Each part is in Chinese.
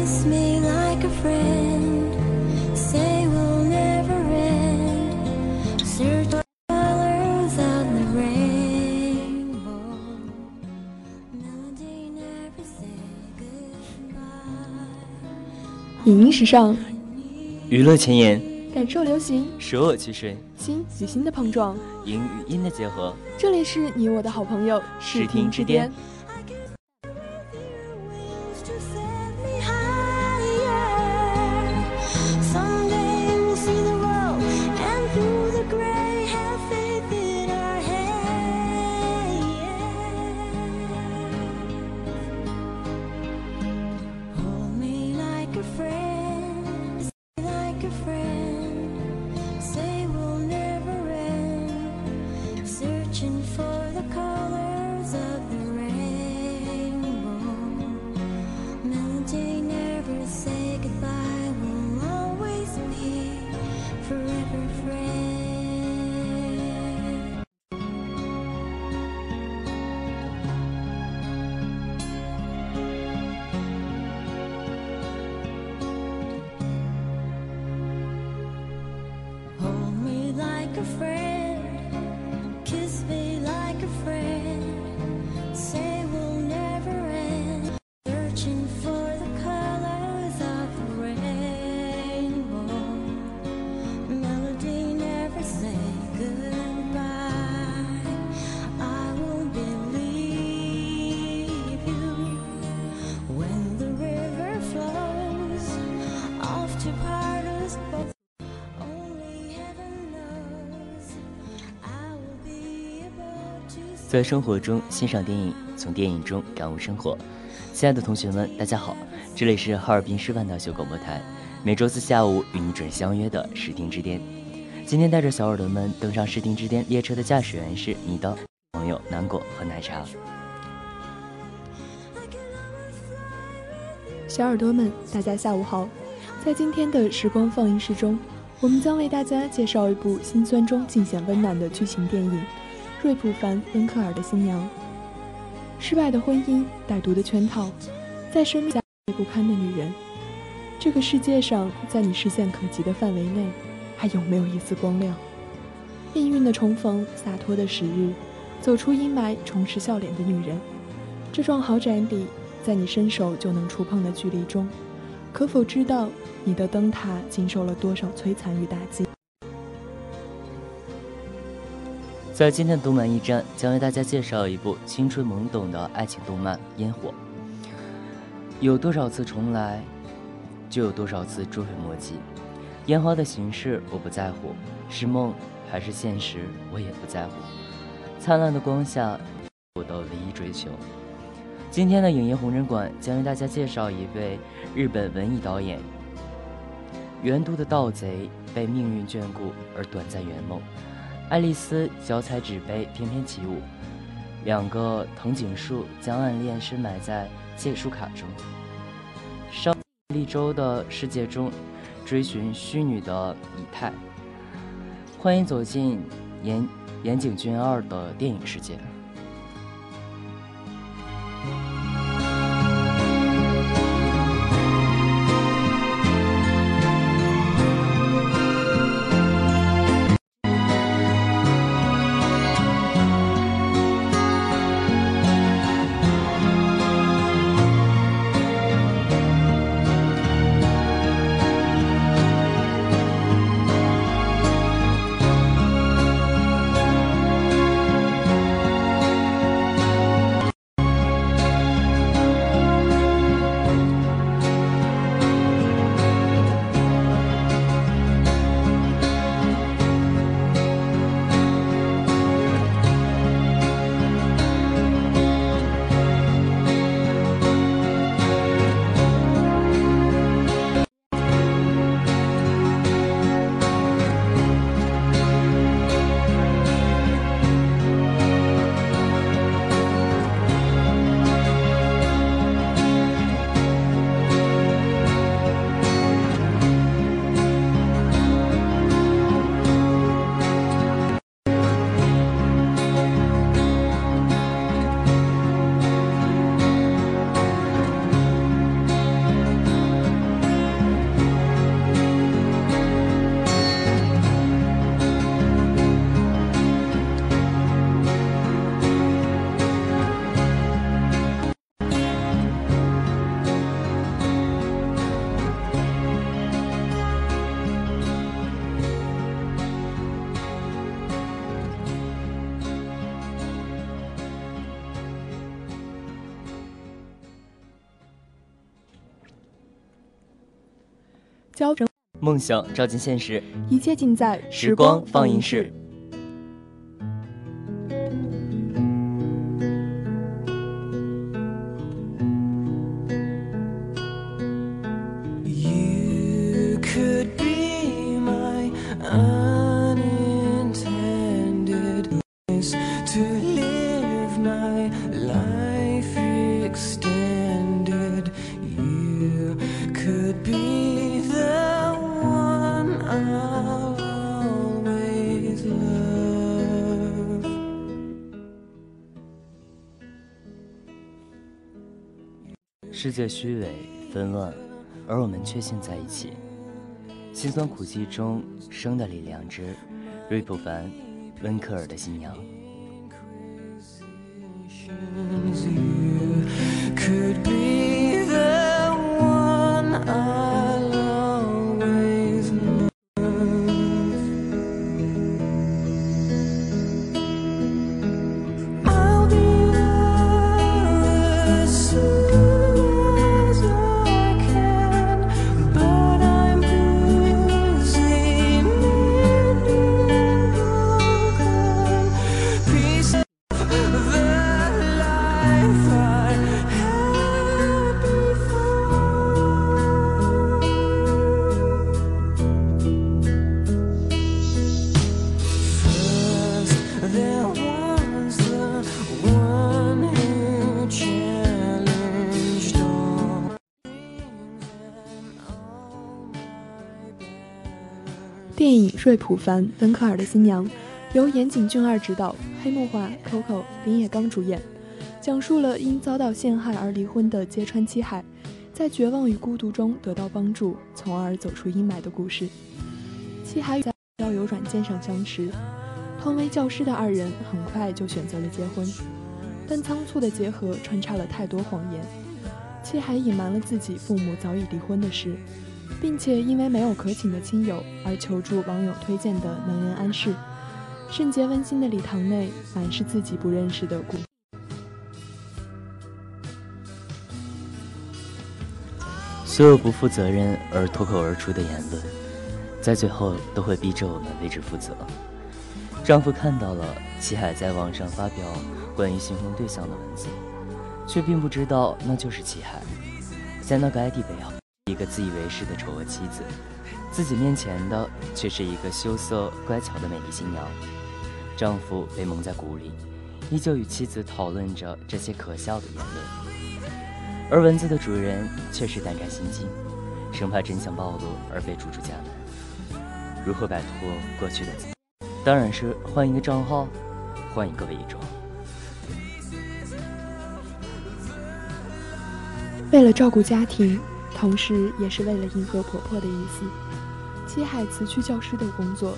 Kiss me like a friend. Say we'll never end. Search for colors of the rainbow. Melody never say goodbye. 影音时尚，娱乐前沿，感受流行，舍我其谁，心与心的碰撞。音与音的结合。这里是你我的好朋友视听之巅。在生活中欣赏电影，从电影中感悟生活。亲爱的同学们，大家好，这里是哈尔滨师范大学广播台，每周四下午与你准相约的视听之巅。今天带着小耳朵们登上视听之巅列车的驾驶员是你的朋友南果和奶茶。小耳朵们，大家下午好。在今天的时光放映室中，我们将为大家介绍一部心酸中尽显温暖的剧情电影《瑞普·凡·温克尔的新娘》。失败的婚姻，歹毒的圈套，在生命下不堪的女人。这个世界上，在你视线可及的范围内，还有没有一丝光亮？命运的重逢，洒脱的时日，走出阴霾，重拾笑脸的女人。这幢豪宅里，在你伸手就能触碰的距离中，可否知道你的灯塔经受了多少摧残与打击？在今天的动漫驿站，将为大家介绍一部青春懵懂的爱情动漫《烟火》。有多少次重来，就有多少次追悔莫及。烟花的形式我不在乎，是梦还是现实我也不在乎。灿烂的光下，我的唯一追求。今天的影业红人馆将为大家介绍一位日本文艺导演。原都的盗贼被命运眷顾而短暂圆梦。爱丽丝脚踩纸杯，翩翩起舞。两个藤井树将暗恋深埋在借书卡中。上利州的世界中，追寻虚拟的以太。欢迎走进岩岩井俊二的电影世界。梦想照进现实，一切尽在时光放映室。。世界虚伪纷乱，而我们确信在一起。辛酸苦寂中生的李良知，瑞普凡，温克尔的新娘。电影《瑞普凡·温克尔的新娘》由岩井俊二执导，黑木华、Coco、林野刚主演，讲述了因遭到陷害而离婚的揭川七海，在绝望与孤独中得到帮助，从而走出阴霾的故事。七海在交友软件上相识，同为教师的二人很快就选择了结婚，但仓促的结合穿插了太多谎言。七海隐瞒了自己父母早已离婚的事，并且因为没有可请的亲友而求助网友推荐的能人安室。圣洁温馨的礼堂内满是自己不认识的故。所有不负责任而脱口而出的言论，在最后都会逼着我们为之负责。丈夫看到了齐海在网上发表关于新婚对象的文字，却并不知道那就是齐海，在那个 ID 背后，一个自以为是的丑恶妻子，自己面前的却是一个羞涩乖巧的美丽新娘。丈夫被蒙在鼓里，依旧与妻子讨论着这些可笑的言论。而文字的主人却是胆战心惊，生怕真相暴露而被逐出家门。如何摆脱过去的？当然是换一个账号，换一个伪装。为了照顾家庭，同时也是为了迎合婆婆的意思，七海辞去教师的工作，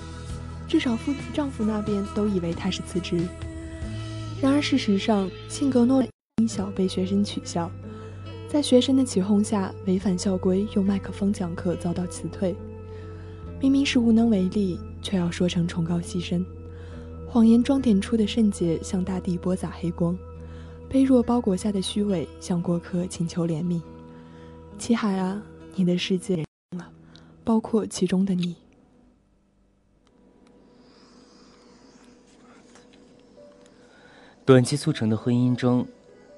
至少夫丈夫那边都以为她是辞职。然而事实上，性格懦弱，因小被学生取笑，在学生的起哄下违反校规，用麦克风讲课遭到辞退。明明是无能为力，却要说成崇高牺牲，谎言装点出的圣洁向大地播撒黑光。卑弱包裹下的虚伪，向过客请求怜悯。七海啊，你的世界了，包括其中的你。短期促成的婚姻中，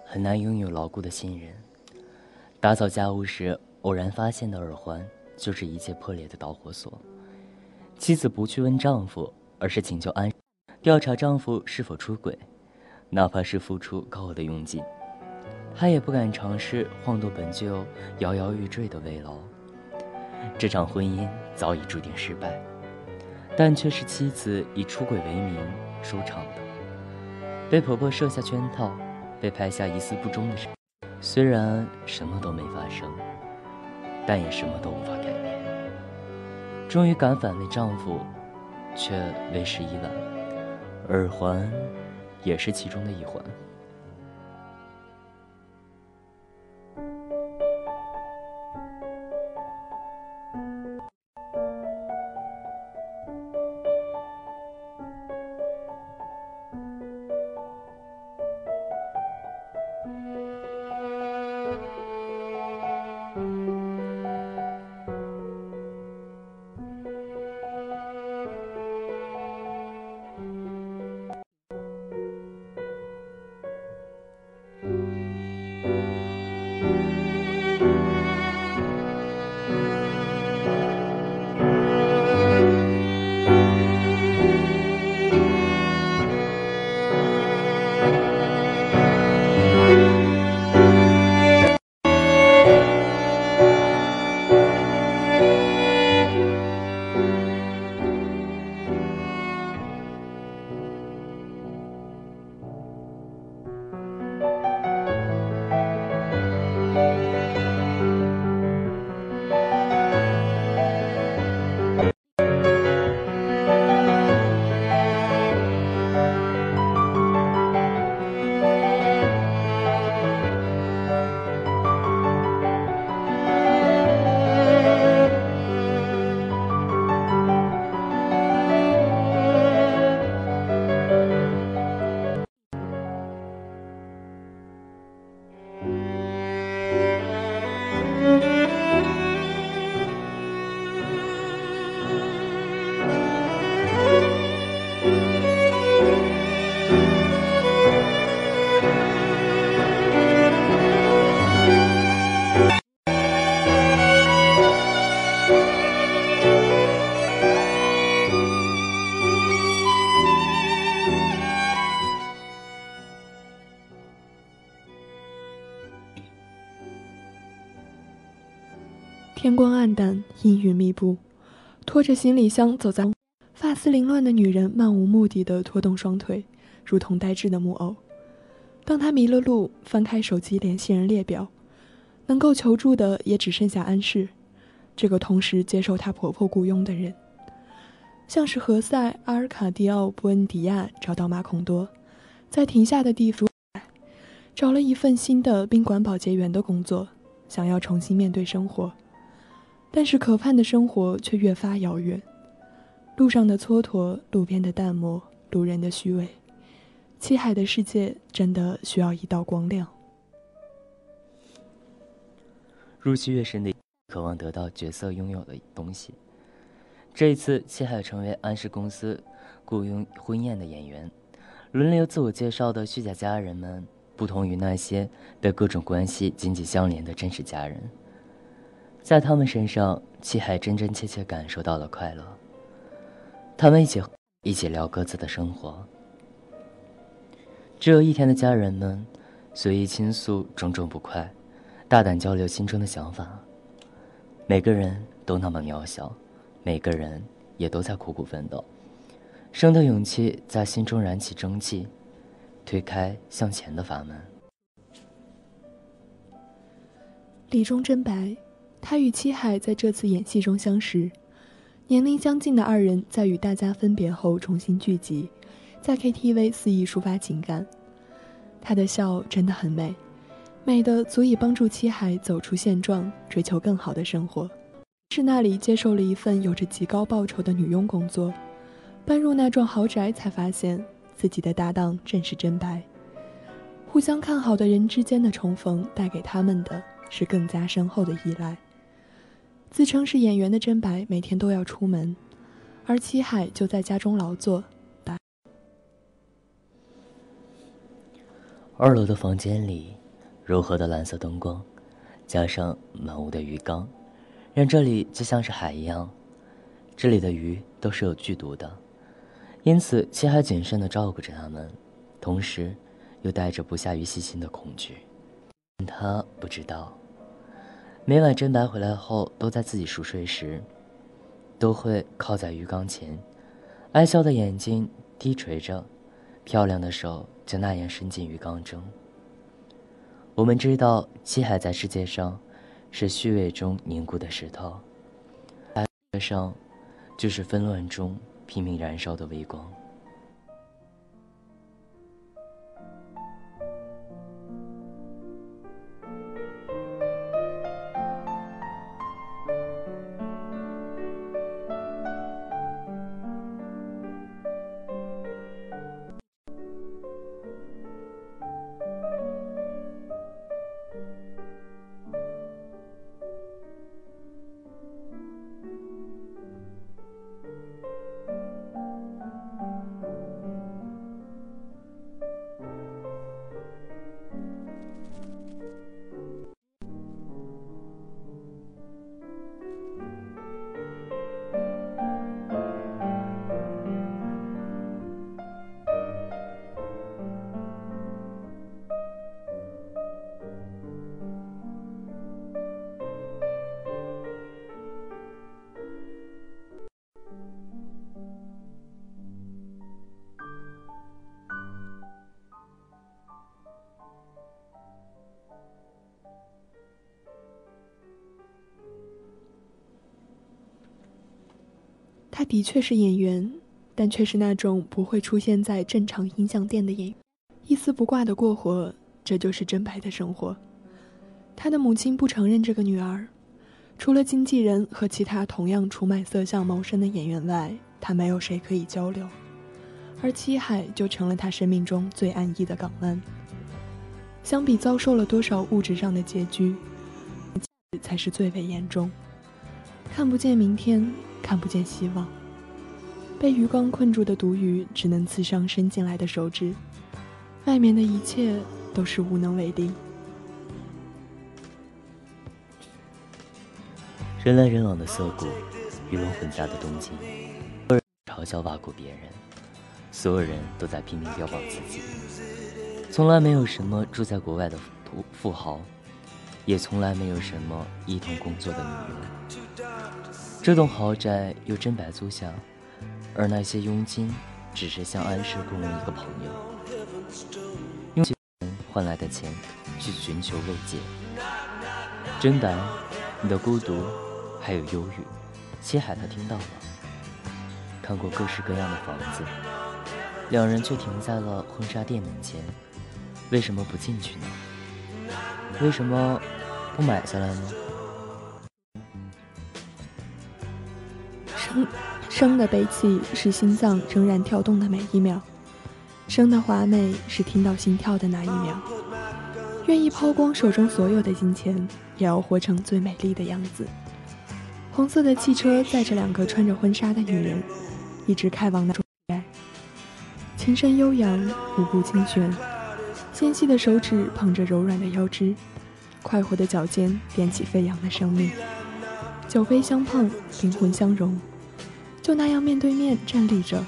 很难拥有牢固的信任。打扫家务时，偶然发现的耳环，就是一切破裂的导火索。妻子不去问丈夫，而是请求安调查丈夫是否出轨。哪怕是付出高额的佣金，他也不敢尝试晃动本就摇摇欲坠的危楼。这场婚姻早已注定失败，但却是妻子以出轨为名收场的。被婆婆设下圈套，被拍下一丝不忠的事，虽然什么都没发生，但也什么都无法改变。终于敢反问丈夫，却为时已晚。耳环。也是其中的一环。天光暗淡，阴云密布，拖着行李箱走在发丝凌乱的女人漫无目的的拖动双腿，如同呆滞的木偶。当她迷了路，翻开手机联系人列表，能够求助的也只剩下安氏，这个同时接受她婆婆雇佣的人。像是何塞、阿尔卡迪奥、布恩迪亚找到马孔多，在停下的地方找了一份新的宾馆保洁员的工作，想要重新面对生活。但是可盼的生活却越发遥远，路上的蹉跎，路边的淡漠，路人的虚伪，七海的世界真的需要一道光亮。入戏越深的，渴望得到角色拥有的东西。这一次，七海成为安氏公司雇佣婚宴的演员，轮流自我介绍的虚假家人们，不同于那些被各种关系紧紧相连的真实家人。在他们身上，七海真真切切感受到了快乐。他们一起一起聊各自的生活。只有一天的家人们，随意倾诉种种不快，大胆交流心中的想法。每个人都那么渺小。每个人也都在苦苦奋斗，生的勇气在心中燃起蒸汽，推开向前的阀门。李忠真白，他与七海在这次演戏中相识，年龄相近的二人在与大家分别后重新聚集，在 KTV 肆意抒发情感。他的笑真的很美，美的足以帮助七海走出现状，追求更好的生活。是那里接受了一份有着极高报酬的女佣工作，搬入那幢豪宅，才发现自己的搭档正是真白。互相看好的人之间的重逢，带给他们的是更加深厚的依赖。自称是演员的真白每天都要出门，而七海就在家中劳作。二楼的房间里，柔和的蓝色灯光，加上满屋的鱼缸，让这里就像是海一样。这里的鱼都是有剧毒的，因此七海谨慎地照顾着它们，同时又带着不下于细心的恐惧。他不知道，每晚真白回来后，都在自己熟睡时，都会靠在鱼缸前，爱笑的眼睛低垂着，漂亮的手就那样伸进鱼缸中。我们知道，七海在世界上是虚伪中凝固的石头，海上就是纷乱中拼命燃烧的微光。他的确是演员，但却是那种不会出现在正常音像店的演员，一丝不挂的过活，这就是真白的生活。他的母亲不承认这个女儿，除了经纪人和其他同样出卖色相谋生的演员外，他没有谁可以交流，而七海就成了他生命中最安逸的港湾。相比遭受了多少物质上的拮据，才是最为严重。看不见明天，看不见希望。被鱼缸困住的毒鱼只能刺伤伸进来的手指，外面的一切都是无能为力。人来人往的涩谷，鱼龙混杂的东京，嘲笑挖苦别人，所有人都在拼命标榜自己。从来没有什么住在国外的富富豪，也从来没有什么一同工作的女佣。这栋豪宅由真白租下，而那些佣金只是向安氏雇佣一个朋友，用钱换来的钱去寻求慰藉。真白，你的孤独还有忧郁，七海他听到了，看过各式各样的房子，两人却停在了婚纱店门前。为什么不进去呢？为什么不买下来呢？生的悲泣是心脏仍然跳动的每一秒，生的华美是听到心跳的那一秒。愿意抛光手中所有的金钱，也要活成最美丽的样子。红色的汽车载着两个穿着婚纱的女人，一直开往那种琴声悠扬，舞步轻旋，纤细的手指捧着柔软的腰肢，快活的脚尖点起飞扬的生命。酒杯相碰，灵魂相融，就那样面对面站立着。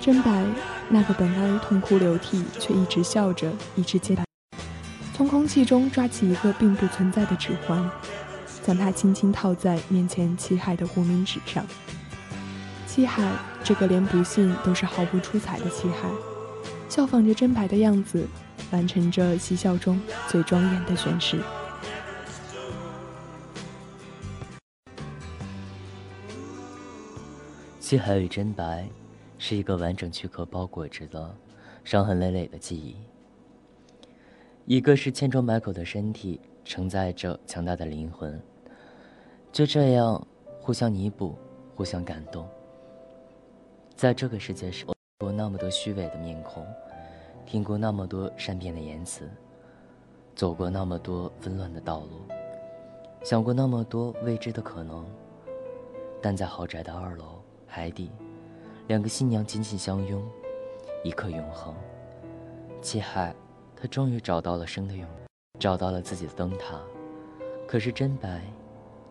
真白，那个本来痛哭流涕却一直笑着、一直接白，从空气中抓起一个并不存在的指环，将它轻轻套在面前七海的无名指上。七海这个连不幸都是毫不出彩的七海，效仿着真白的样子，完成着嬉笑中最庄严的宣誓。七海与真白，是一个完整躯壳包裹着的伤痕累累的记忆。一个是千疮百孔的身体，承载着强大的灵魂，就这样互相弥补，互相感动。在这个世界上，过那么多虚伪的面孔，听过那么多善变的言辞，走过那么多纷乱的道路，想过那么多未知的可能，但在豪宅的二楼。海底，两个新娘紧紧相拥，一刻永恒。七海，他终于找到了生的勇，找到了自己的灯塔。可是真白，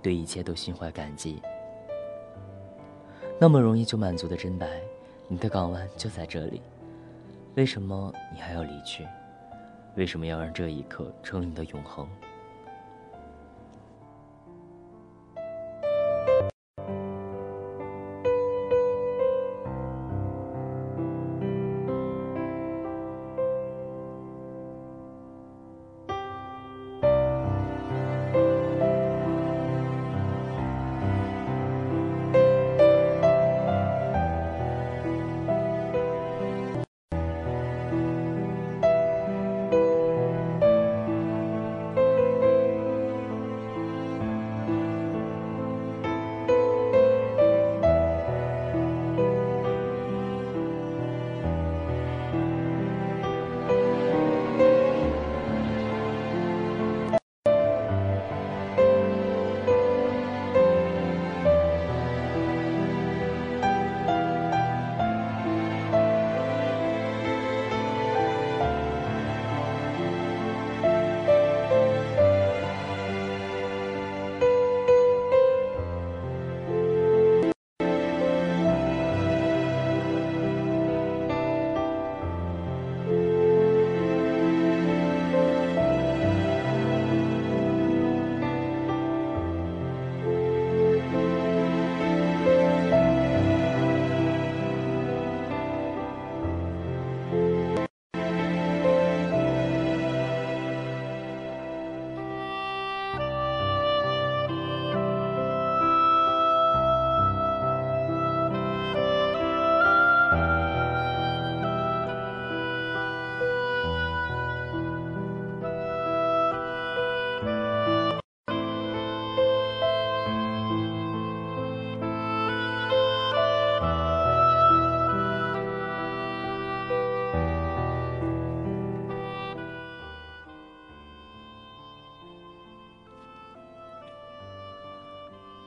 对一切都心怀感激。那么容易就满足的真白，你的港湾就在这里，为什么你还要离去？为什么要让这一刻成为你的永恒？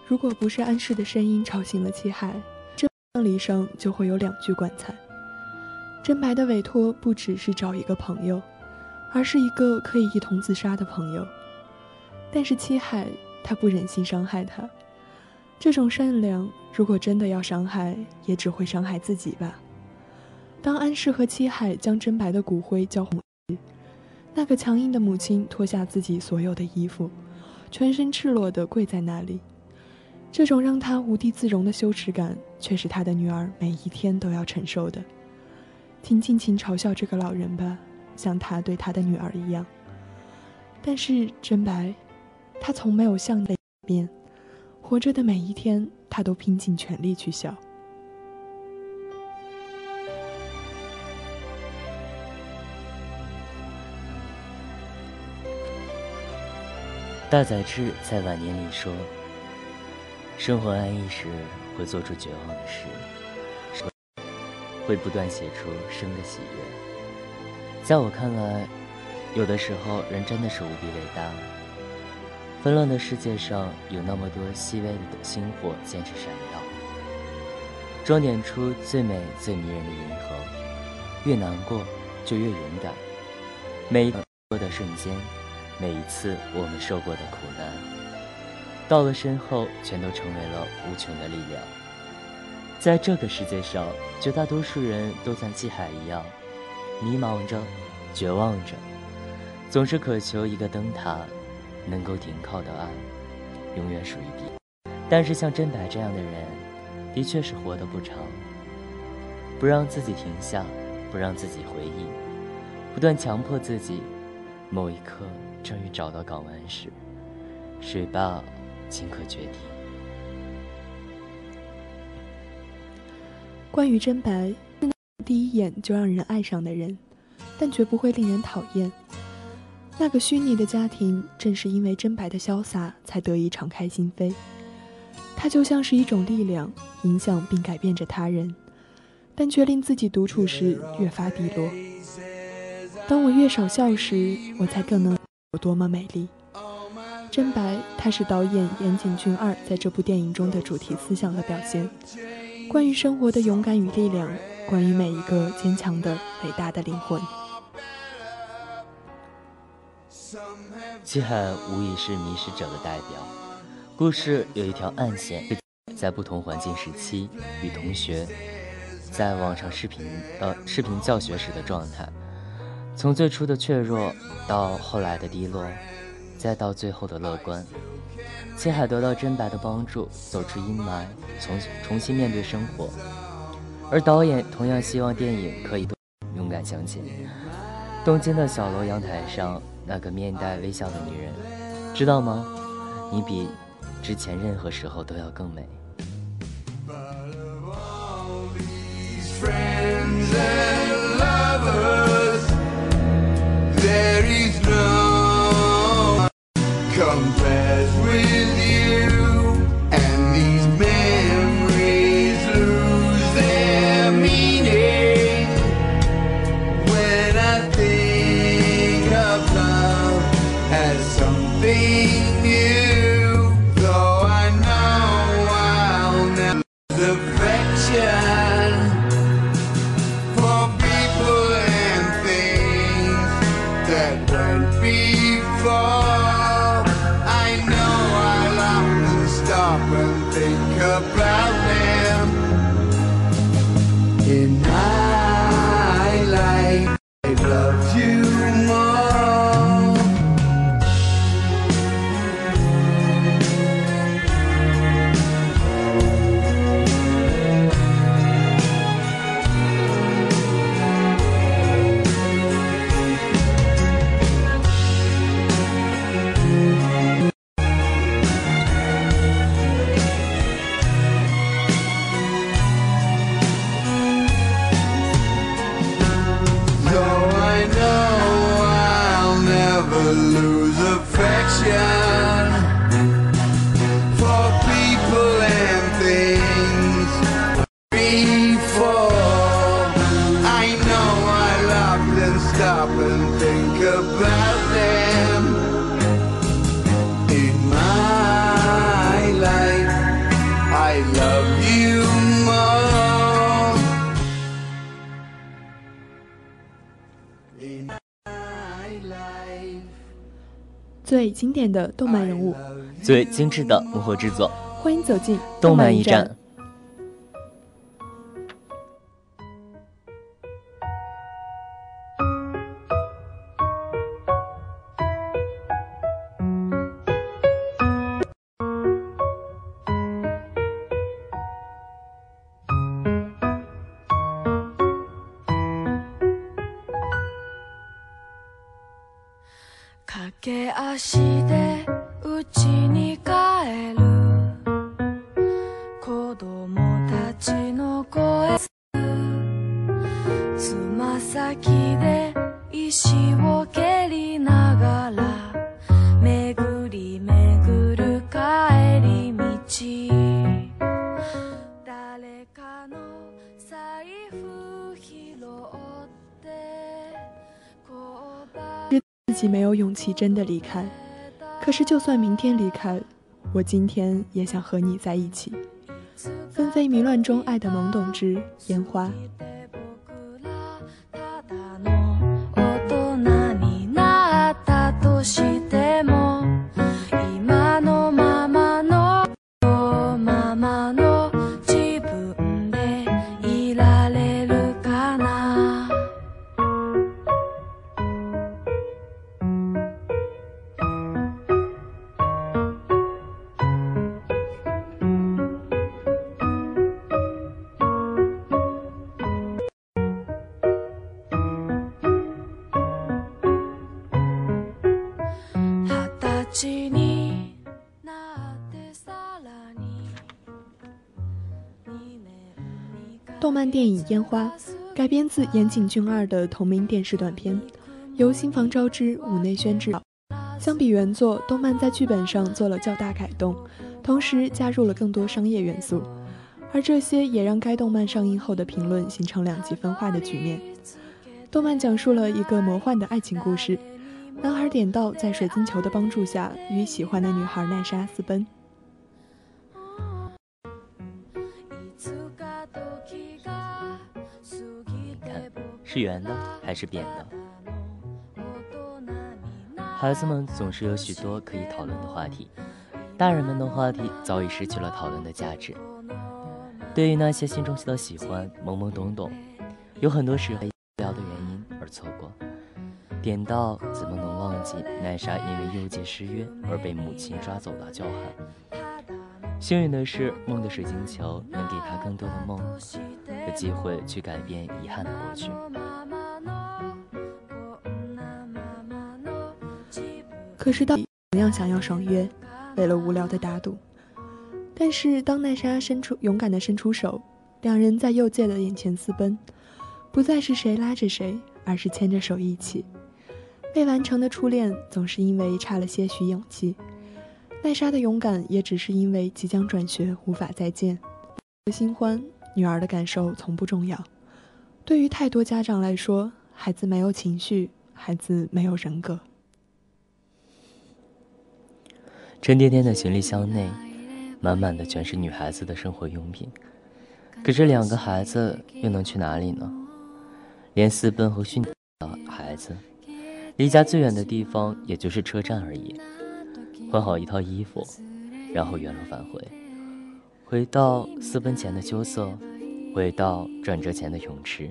如果不是安氏的声音吵醒了七海，这葬礼上就会有两具棺材。真白的委托不只是找一个朋友，而是一个可以一同自杀的朋友。但是七海他不忍心伤害他，这种善良，如果真的要伤害，也只会伤害自己吧。当安氏和七海将真白的骨灰交红时，那个强硬的母亲脱下自己所有的衣服，全身赤裸地跪在那里。这种让他无地自容的羞耻感，却是他的女儿每一天都要承受的。请尽情嘲笑这个老人吧，像他对他的女儿一样。但是真白，他从没有向内变，活着的每一天，他都拼尽全力去笑。大宰治在晚年里说。生活安逸时会做出绝望的事，会不断写出生的喜悦。在我看来，有的时候人真的是无比伟大。纷乱的世界上有那么多细微的星火坚持闪耀，装点出最美最迷人的银河。越难过就越勇敢。每一个的瞬间，每一次我们受过的苦难。到了身后，全都成为了无穷的力量。在这个世界上，绝大多数人都像季海一样，迷茫着，绝望着，总是渴求一个灯塔，能够停靠的岸，永远属于彼。但是像真白这样的人，的确是活得不长，不让自己停下，不让自己回忆，不断强迫自己。某一刻，终于找到港湾时，水坝顷刻决堤。关于真白，第一眼就让人爱上的人，但绝不会令人讨厌。那个虚拟的家庭，正是因为真白的潇洒，才得以敞开心扉。它就像是一种力量，影响并改变着他人，但却令自己独处时越发低落。当我越少笑时，我才更能有多么美丽。真白，它是导演岩井俊二在这部电影中的主题思想的表现，关于生活的勇敢与力量，关于每一个坚强的、伟大的灵魂。七海无疑是迷失者的代表。故事有一条暗线，在不同环境时期与同学在网上视频呃视频教学时的状态，从最初的怯弱到后来的低落，再到最后的乐观。七海得到真白的帮助，走出阴霾，重重新面对生活。而导演同样希望电影可以勇敢向前。东京的小楼阳台上，那个面带微笑的女人，知道吗？你比之前任何时候都要更美。Compares with never lose affection 最经典的动漫人物，最精致的幕后制作，欢迎走进动漫一驿站。既没有勇气真的离开，可是就算明天离开，我今天也想和你在一起。纷飞迷乱中，爱的懵懂之烟花。电影《烟花》，改编自岩井俊二的同名电视短片，由新房昭之、武内宣制。相比原作，动漫在剧本上做了较大改动，同时加入了更多商业元素，而这些也让该动漫上映后的评论形成两极分化的局面。动漫讲述了一个魔幻的爱情故事，男孩点道在水晶球的帮助下与喜欢的女孩奈莎私奔。是圆的还是扁的？孩子们总是有许多可以讨论的话题，大人们的话题早已失去了讨论的价值。对于那些心中的喜欢，懵懵懂懂，有很多时候无聊的原因而错过。点到怎么能忘记奈莎因为右界失约而被母亲抓走的叫喊？幸运的是，梦的水晶球能给他更多的梦和机会去改变遗憾的过去。可是到底同样想要爽约，为了无聊的打赌。但是当奈莎伸出勇敢的伸出手，两人在右界的眼前私奔，不再是谁拉着谁，而是牵着手一起。未完成的初恋总是因为差了些许勇气，奈莎的勇敢也只是因为即将转学无法再见。新欢女儿的感受从不重要，对于太多家长来说，孩子没有情绪，孩子没有人格。沉甸甸的行李箱内，满满的全是女孩子的生活用品。可这两个孩子又能去哪里呢？连私奔和训的孩子，离家最远的地方也就是车站而已。换好一套衣服，然后原路返回，回到私奔前的羞涩，回到转折前的泳池。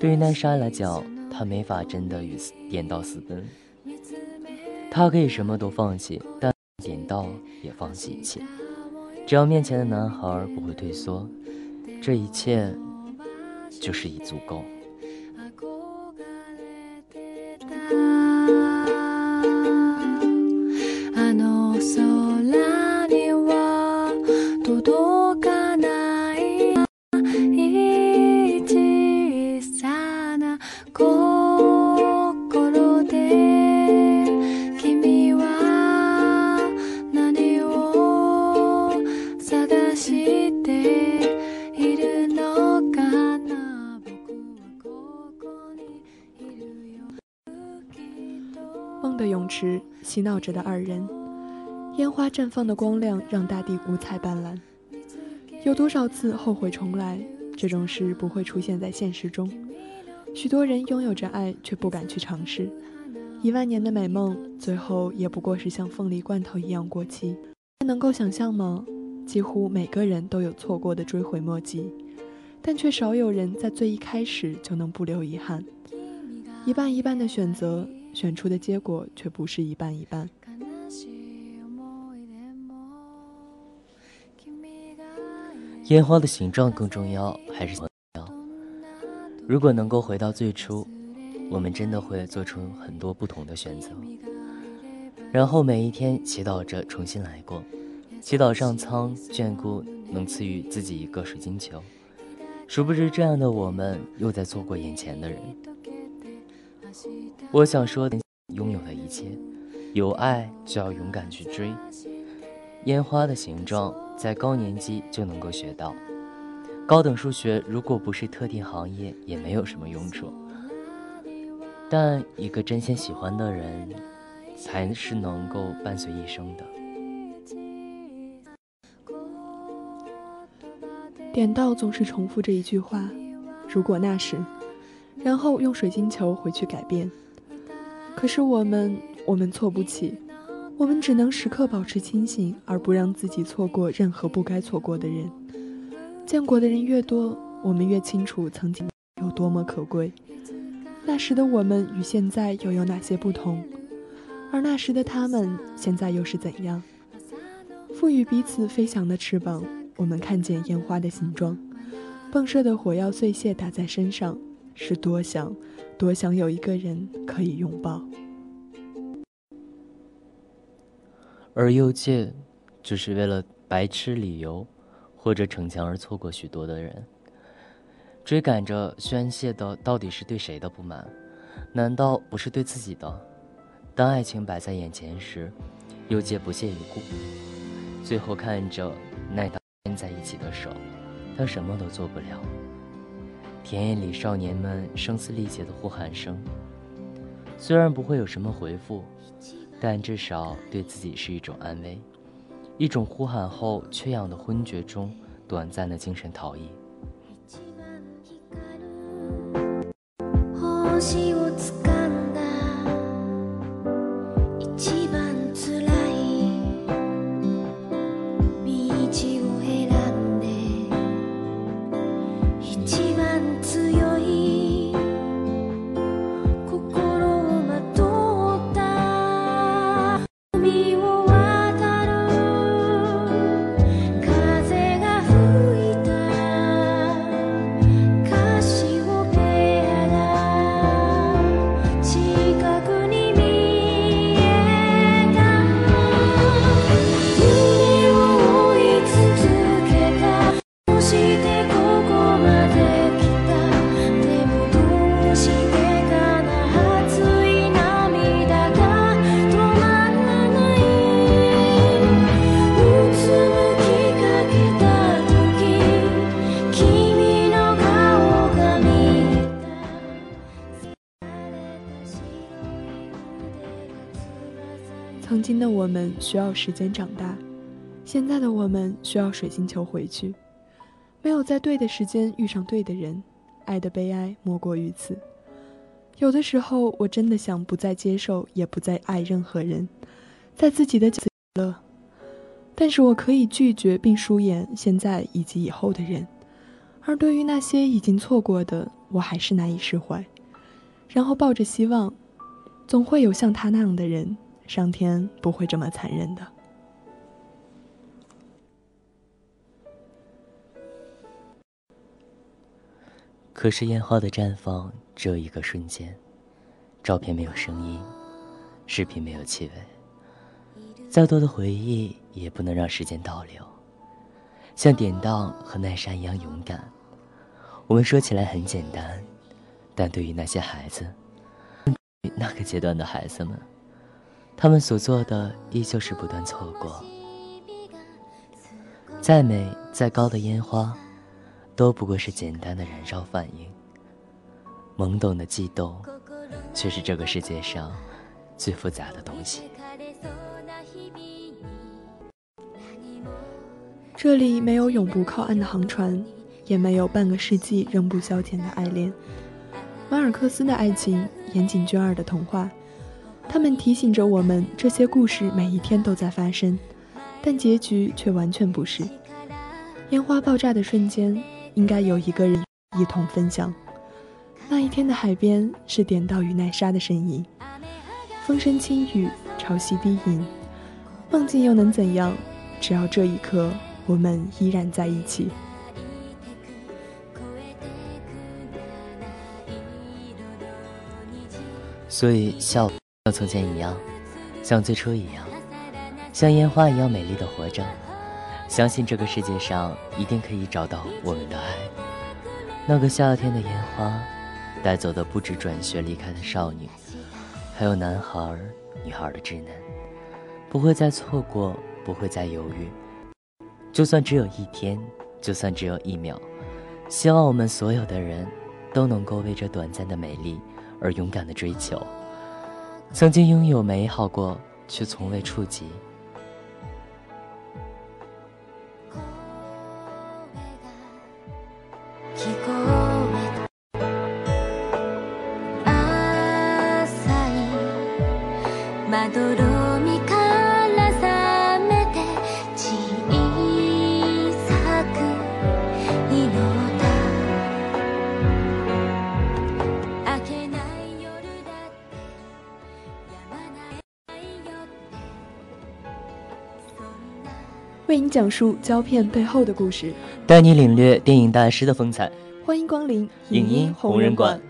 对于奈莎来讲，她没法真的与点到私奔。她可以什么都放弃，但。点到也放弃一切，只要面前的男孩不会退缩，这一切就是已足够。的二人，烟花绽放的光亮让大地五彩斑斓。有多少次后悔重来？这种事不会出现在现实中。许多人拥有着爱，却不敢去尝试。一万年的美梦，最后也不过是像凤梨罐头一样过期。能够想象吗？几乎每个人都有错过的追悔莫及，但却少有人在最一开始就能不留遗憾。一半一半的选择，选出的结果却不是一半一半。烟花的形状更重要，还是重要？如果能够回到最初，我们真的会做出很多不同的选择。然后每一天祈祷着重新来过，祈祷上苍眷顾，能赐予自己一个水晶球。殊不知，这样的我们又在错过眼前的人。我想说，拥有的一切，有爱就要勇敢去追。烟花的形状，在高年级就能够学到。高等数学如果不是特定行业，也没有什么用处。但一个真心喜欢的人，才是能够伴随一生的。点到总是重复这一句话：“如果那时”，然后用水晶球回去改变。可是我们，我们错不起，我们只能时刻保持清醒，而不让自己错过任何不该错过的人。见过的人越多，我们越清楚曾经有多么可贵。那时的我们与现在又有哪些不同？而那时的他们，现在又是怎样？赋予彼此飞翔的翅膀，我们看见烟花的形状，迸射的火药碎屑打在身上，是多想，多想有一个人可以拥抱。而右界，就是为了白痴理由或者逞强而错过许多的人。追赶着宣泄的到底是对谁的不满？难道不是对自己的？当爱情摆在眼前时，又皆不屑一顾。最后看着那道牵在一起的手，他什么都做不了。田野里少年们声嘶力竭的呼喊声，虽然不会有什么回复，但至少对自己是一种安慰，一种呼喊后缺氧的昏厥中短暂的精神逃逸。需要时间长大，现在的我们需要水晶球回去。没有在对的时间遇上对的人，爱的悲哀莫过于此。有的时候，我真的想不再接受，也不再爱任何人，在自己的角乐。但是我可以拒绝并疏远现在以及以后的人，而对于那些已经错过的，我还是难以释怀。然后抱着希望，总会有像他那样的人，上天不会这么残忍的。可是烟花的绽放只有一个瞬间，照片没有声音，视频没有气味，再多的回忆也不能让时间倒流。像典当和奈莎一样勇敢，我们说起来很简单，但对于那些孩子，那个阶段的孩子们，他们所做的依旧是不断错过。再美再高的烟花。都不过是简单的燃烧反应，懵懂的悸动，却是这个世界上最复杂的东西。这里没有永不靠岸的航船，也没有半个世纪仍不消遣的爱恋。马尔克斯的爱情，岩井俊二的童话，他们提醒着我们，这些故事每一天都在发生，但结局却完全不是。烟花爆炸的瞬间。应该有一个人一同分享。那一天的海边是点到与奈莎的身影，风声轻语，潮汐低吟。忘记又能怎样？只要这一刻我们依然在一起。所以笑像从前一样，像最初一样，像烟花一样美丽的活着。相信这个世界上一定可以找到我们的爱。那个夏天的烟花，带走的不止转学离开的少女，还有男孩、女孩的稚嫩。不会再错过，不会再犹豫。就算只有一天，就算只有一秒，希望我们所有的人都能够为这短暂的美丽而勇敢的追求。曾经拥有美好过，却从未触及。讲述胶片背后的故事，带你领略电影大师的风采。欢迎光临影音红人馆。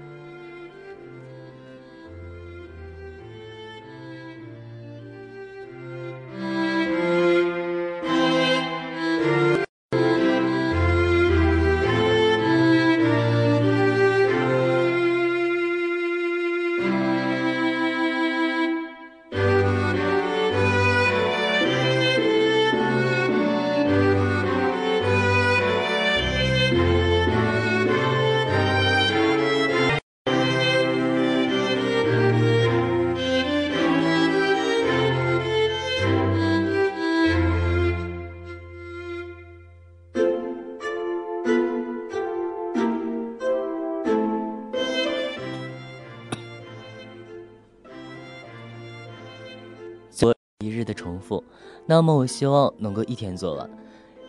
那么我希望能够一天做完。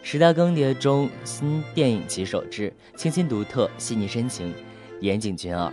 十大更迭中新电影旗手之清新独特、细腻深情，岩井俊二。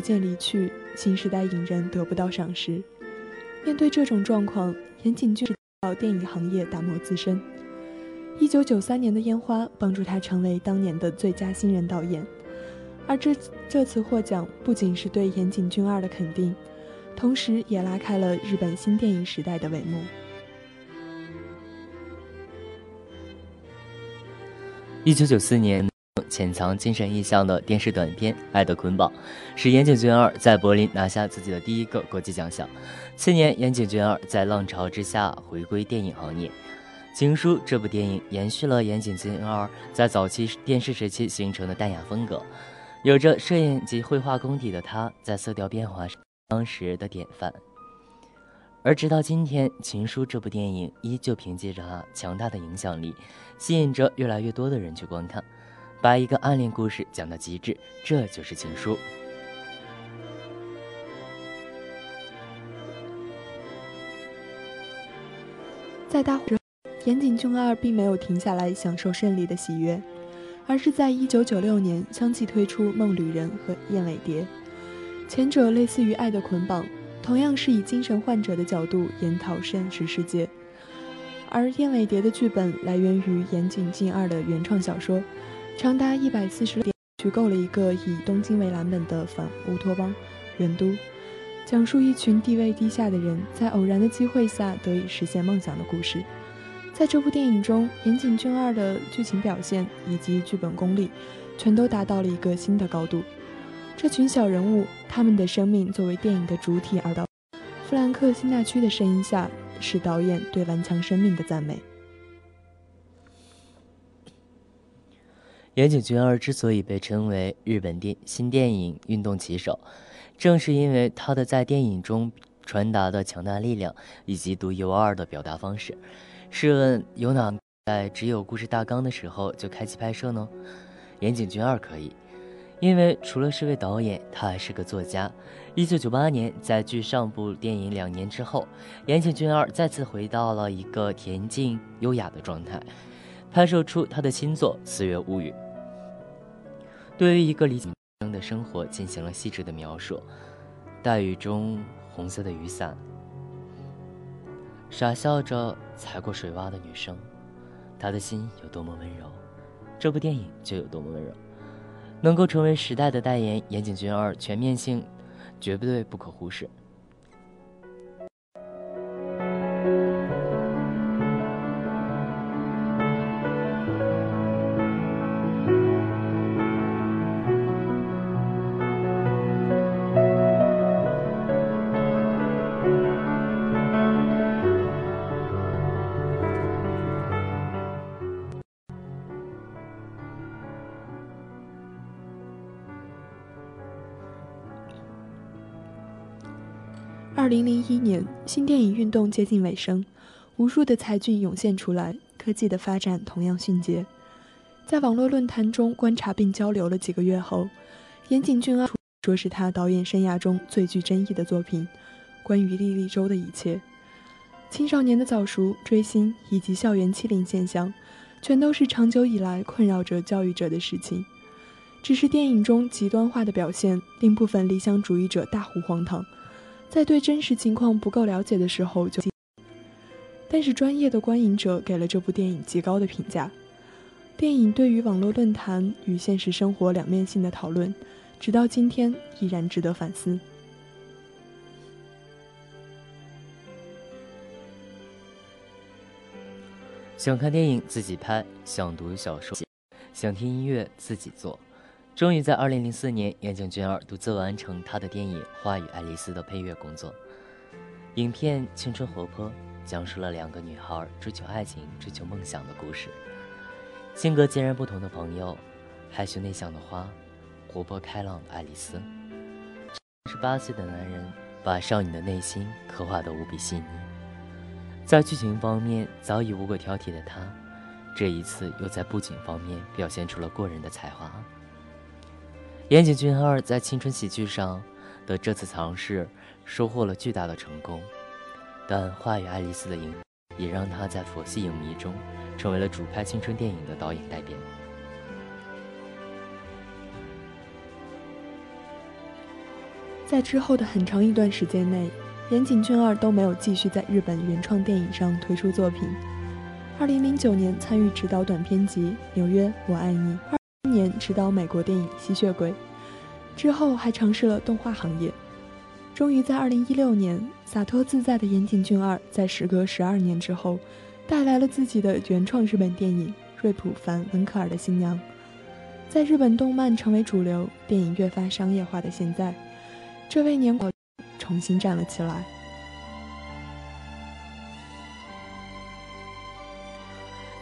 逐渐离去，新时代影人得不到赏识。面对这种状况，岩井俊到电影行业打磨自身。一九九三年的《烟花》帮助他成为当年的最佳新人导演，而这这次获奖不仅是对岩井俊二的肯定，同时也拉开了日本新电影时代的帷幕。一九九四年，潜藏精神意象的电视短片《爱的捆绑》，使岩井俊二在柏林拿下自己的第一个国际奖项。次年，岩井俊二在浪潮之下回归电影行业，《情书》这部电影延续了岩井俊二在早期电视时期形成的淡雅风格。有着摄影及绘画功底的他，在色调变化上当时的典范。而直到今天，《情书》这部电影依旧凭借着它强大的影响力，吸引着越来越多的人去观看，把一个暗恋故事讲到极致，这就是《情书》。在大火，岩井俊二并没有停下来享受胜利的喜悦，而是在1996年相继推出《梦旅人》和《燕尾蝶》，前者类似于《爱的捆绑》，同样是以精神患者的角度研讨现实世界，而《燕尾蝶》的剧本来源于岩井俊二的原创小说，长达一百四十点，虚构了一个以东京为蓝本的反乌托邦元都。讲述一群地位低下的人在偶然的机会下得以实现梦想的故事。在这部电影中，岩井俊二的剧情表现以及剧本功力，全都达到了一个新的高度。这群小人物，他们的生命作为电影的主体而到。弗兰克·辛纳屈的声音下，是导演对顽强生命的赞美。岩井俊二之所以被称为日本电新电影运动旗手，正是因为他的在电影中传达的强大力量以及独一无二的表达方式。试问，有哪在只有故事大纲的时候就开启拍摄呢？岩井俊二可以，因为除了是位导演，他还是个作家。一九九八年，在距上部电影两年之后，岩井俊二再次回到了一个恬静优雅的状态，拍摄出他的新作《四月物语》。对于一个理想生的生活进行了细致的描述。大雨中，红色的雨伞，傻笑着踩过水洼的女生，她的心有多么温柔，这部电影就有多么温柔。能够成为时代的代言，岩井俊二全面性绝对不可忽视。二零零一年，新电影运动接近尾声，无数的才俊涌现出来，科技的发展同样迅捷。在网络论坛中观察并交流了几个月后，岩井俊二说是他导演生涯中最具争议的作品，关于莉莉周的一切。青少年的早熟、追星以及校园欺凌现象，全都是长久以来困扰着教育者的事情。只是电影中极端化的表现，令部分理想主义者大呼荒唐。在对真实情况不够了解的时候就，但是专业的观影者给了这部电影极高的评价。电影对于网络论坛与现实生活两面性的讨论，直到今天依然值得反思。想看电影自己拍，想读小说，想听音乐自己做。终于在2004年，岩井俊二独自完成他的电影《花与爱丽丝》的配乐工作。影片青春活泼，讲述了两个女孩追求爱情、追求梦想的故事。性格截然不同的朋友，害羞内向的花，活泼开朗的爱丽丝。十八岁的男人把少女的内心刻画得无比细腻。在剧情方面早已无可挑剔的他，这一次又在布景方面表现出了过人的才华。岩井俊二在青春喜剧上的这次尝试收获了巨大的成功，但《花与爱丽丝》的影也让他在佛系影迷中成为了主拍青春电影的导演代表。在之后的很长一段时间内，岩井俊二都没有继续在日本原创电影上推出作品。二零零九年参与执导短片集《纽约我爱你》，年执导美国电影《吸血鬼》，之后还尝试了动画行业。终于在二零一六年，洒脱自在的岩井俊二在时隔十二年之后，带来了自己的原创日本电影《瑞普·凡·文克尔的新娘》。在日本动漫成为主流，电影越发商业化的现在，这位年广重新站了起来。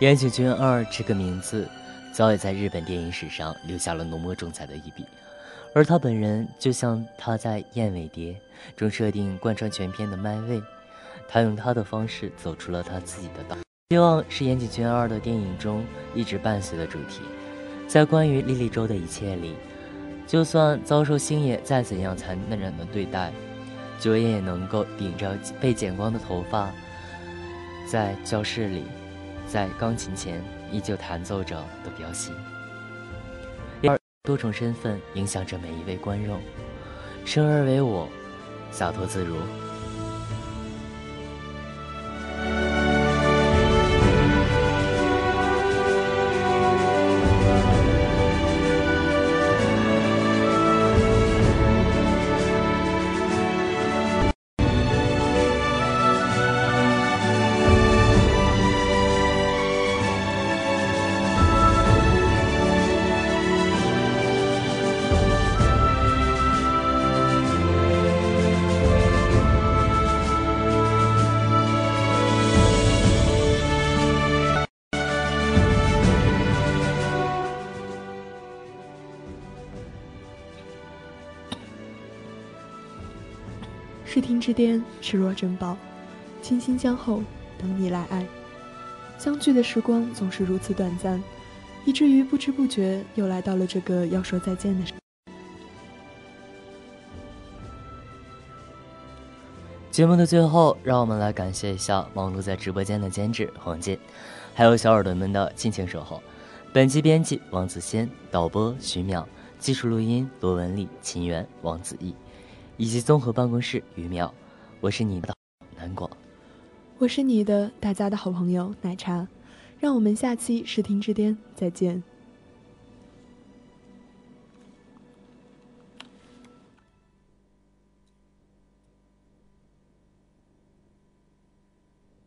岩井俊二这个名字，早已在日本电影史上留下了浓墨重彩的一笔。而他本人就像他在《燕尾蝶》中设定贯穿全片的麦味，他用他的方式走出了他自己的道。希望是岩井俊二的电影中一直伴随的主题。在关于莉莉周的一切里，就算遭受星野再怎样残忍的对待，九野也能够顶着被剪光的头发，在教室里，在钢琴前依旧弹奏着的表戏。多重身份影响着每一位观众，生而为我，洒脱自如。之巅，视若珍宝，倾心相候，等你来爱。相聚的时光总是如此短暂，以至于不知不觉又来到了这个要说再见的时。节目的最后，让我们来感谢一下忙碌在直播间的监制黄健，还有小耳朵们的尽情守候。本期编辑王子仙，导播徐淼，技术录音罗文丽、秦源、王子毅。以及综合办公室于苗，我是你的南广，我是你的大家的好朋友奶茶，让我们下期视听之巅再见。